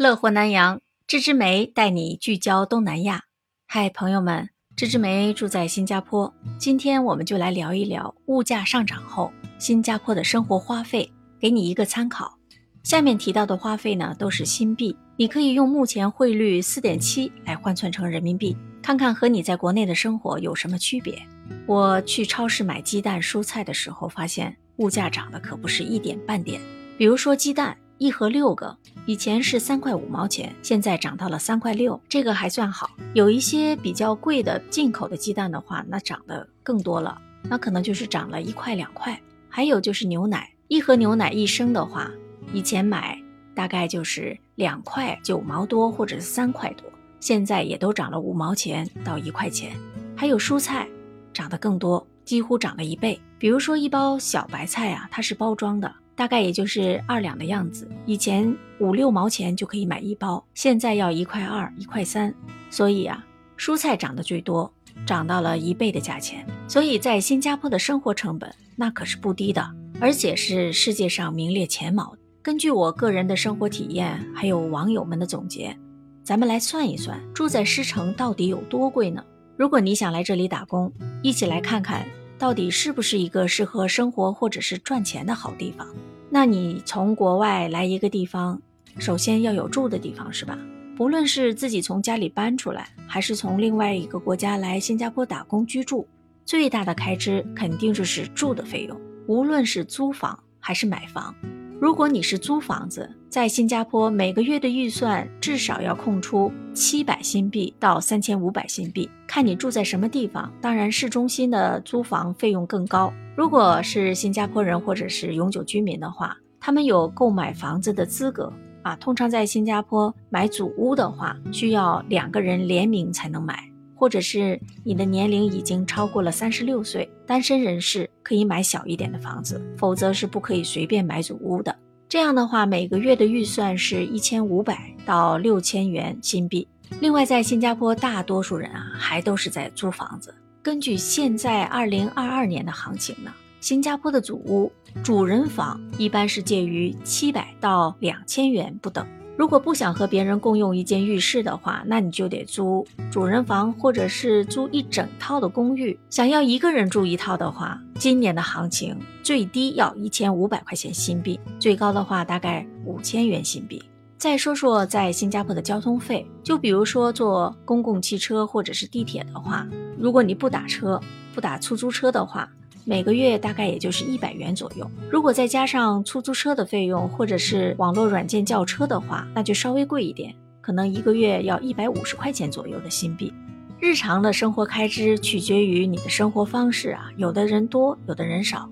乐活南洋，芝芝梅带你聚焦东南亚。嗨，朋友们，芝芝梅住在新加坡，今天我们就来聊一聊物价上涨后新加坡的生活花费，给你一个参考。下面提到的花费呢，都是新币，你可以用目前汇率四点七来换算成人民币，看看和你在国内的生活有什么区别。我去超市买鸡蛋、蔬菜的时候，发现物价涨的可不是一点半点。比如说鸡蛋。一盒六个，以前是三块五毛钱，现在涨到了三块六，这个还算好。有一些比较贵的进口的鸡蛋的话，那涨得更多了，那可能就是涨了一块两块。还有就是牛奶，一盒牛奶一升的话，以前买大概就是两块九毛多或者是三块多，现在也都涨了五毛钱到一块钱。还有蔬菜，涨得更多，几乎涨了一倍。比如说一包小白菜啊，它是包装的。大概也就是二两的样子，以前五六毛钱就可以买一包，现在要一块二、一块三。所以啊，蔬菜涨得最多，涨到了一倍的价钱。所以在新加坡的生活成本那可是不低的，而且是世界上名列前茅。根据我个人的生活体验，还有网友们的总结，咱们来算一算，住在狮城到底有多贵呢？如果你想来这里打工，一起来看看。到底是不是一个适合生活或者是赚钱的好地方？那你从国外来一个地方，首先要有住的地方，是吧？不论是自己从家里搬出来，还是从另外一个国家来新加坡打工居住，最大的开支肯定就是住的费用，无论是租房还是买房。如果你是租房子，在新加坡每个月的预算至少要空出七百新币到三千五百新币，看你住在什么地方。当然，市中心的租房费用更高。如果是新加坡人或者是永久居民的话，他们有购买房子的资格啊。通常在新加坡买祖屋的话，需要两个人联名才能买。或者是你的年龄已经超过了三十六岁，单身人士可以买小一点的房子，否则是不可以随便买祖屋的。这样的话，每个月的预算是一千五百到六千元新币。另外，在新加坡，大多数人啊还都是在租房子。根据现在二零二二年的行情呢，新加坡的祖屋主人房一般是介于七百到两千元不等。如果不想和别人共用一间浴室的话，那你就得租主人房，或者是租一整套的公寓。想要一个人住一套的话，今年的行情最低要一千五百块钱新币，最高的话大概五千元新币。再说说在新加坡的交通费，就比如说坐公共汽车或者是地铁的话，如果你不打车、不打出租车的话。每个月大概也就是一百元左右，如果再加上出租车的费用或者是网络软件叫车的话，那就稍微贵一点，可能一个月要一百五十块钱左右的新币。日常的生活开支取决于你的生活方式啊，有的人多，有的人少。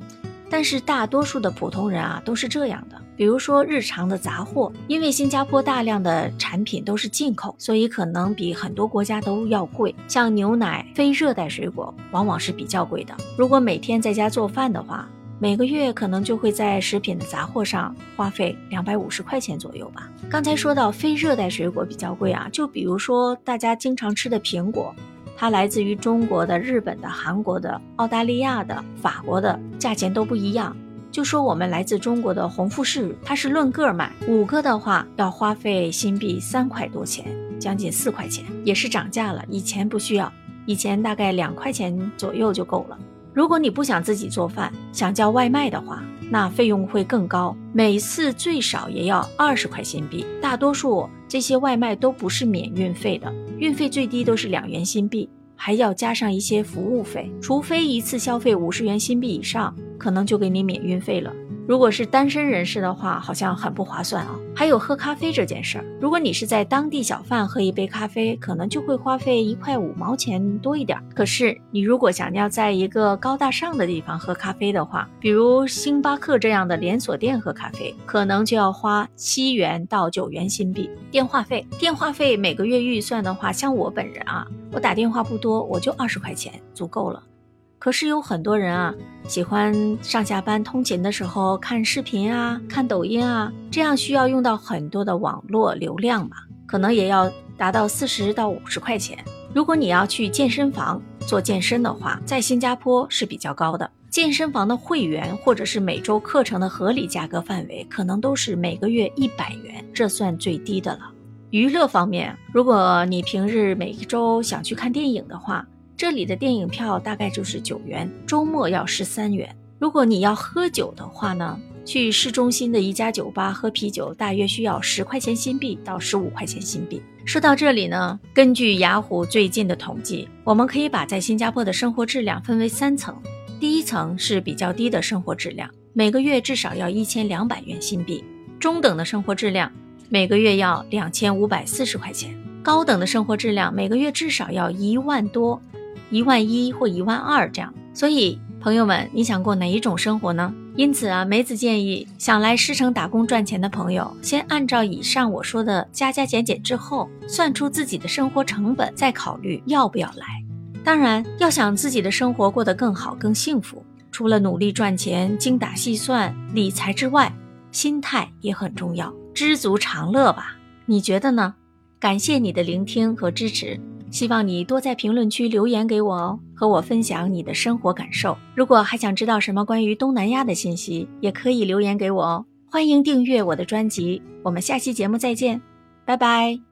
但是大多数的普通人啊都是这样的，比如说日常的杂货，因为新加坡大量的产品都是进口，所以可能比很多国家都要贵。像牛奶、非热带水果，往往是比较贵的。如果每天在家做饭的话，每个月可能就会在食品的杂货上花费两百五十块钱左右吧。刚才说到非热带水果比较贵啊，就比如说大家经常吃的苹果。它来自于中国的、日本的、韩国的、澳大利亚的、法国的，价钱都不一样。就说我们来自中国的红富士，它是论个卖，五个的话要花费新币三块多钱，将近四块钱，也是涨价了。以前不需要，以前大概两块钱左右就够了。如果你不想自己做饭，想叫外卖的话，那费用会更高，每次最少也要二十块新币。大多数这些外卖都不是免运费的。运费最低都是两元新币，还要加上一些服务费，除非一次消费五十元新币以上，可能就给你免运费了。如果是单身人士的话，好像很不划算啊。还有喝咖啡这件事儿，如果你是在当地小贩喝一杯咖啡，可能就会花费一块五毛钱多一点。可是你如果想要在一个高大上的地方喝咖啡的话，比如星巴克这样的连锁店喝咖啡，可能就要花七元到九元新币。电话费，电话费每个月预算的话，像我本人啊，我打电话不多，我就二十块钱足够了。可是有很多人啊，喜欢上下班通勤的时候看视频啊、看抖音啊，这样需要用到很多的网络流量嘛，可能也要达到四十到五十块钱。如果你要去健身房做健身的话，在新加坡是比较高的。健身房的会员或者是每周课程的合理价格范围，可能都是每个月一百元，这算最低的了。娱乐方面，如果你平日每一周想去看电影的话，这里的电影票大概就是九元，周末要十三元。如果你要喝酒的话呢，去市中心的一家酒吧喝啤酒，大约需要十块钱新币到十五块钱新币。说到这里呢，根据雅虎最近的统计，我们可以把在新加坡的生活质量分为三层。第一层是比较低的生活质量，每个月至少要一千两百元新币；中等的生活质量。每个月要两千五百四十块钱，高等的生活质量每个月至少要一万多，一万一或一万二这样。所以，朋友们，你想过哪一种生活呢？因此啊，梅子建议想来狮城打工赚钱的朋友，先按照以上我说的加加减减之后，算出自己的生活成本，再考虑要不要来。当然，要想自己的生活过得更好、更幸福，除了努力赚钱、精打细算理财之外，心态也很重要。知足常乐吧，你觉得呢？感谢你的聆听和支持，希望你多在评论区留言给我哦，和我分享你的生活感受。如果还想知道什么关于东南亚的信息，也可以留言给我哦。欢迎订阅我的专辑，我们下期节目再见，拜拜。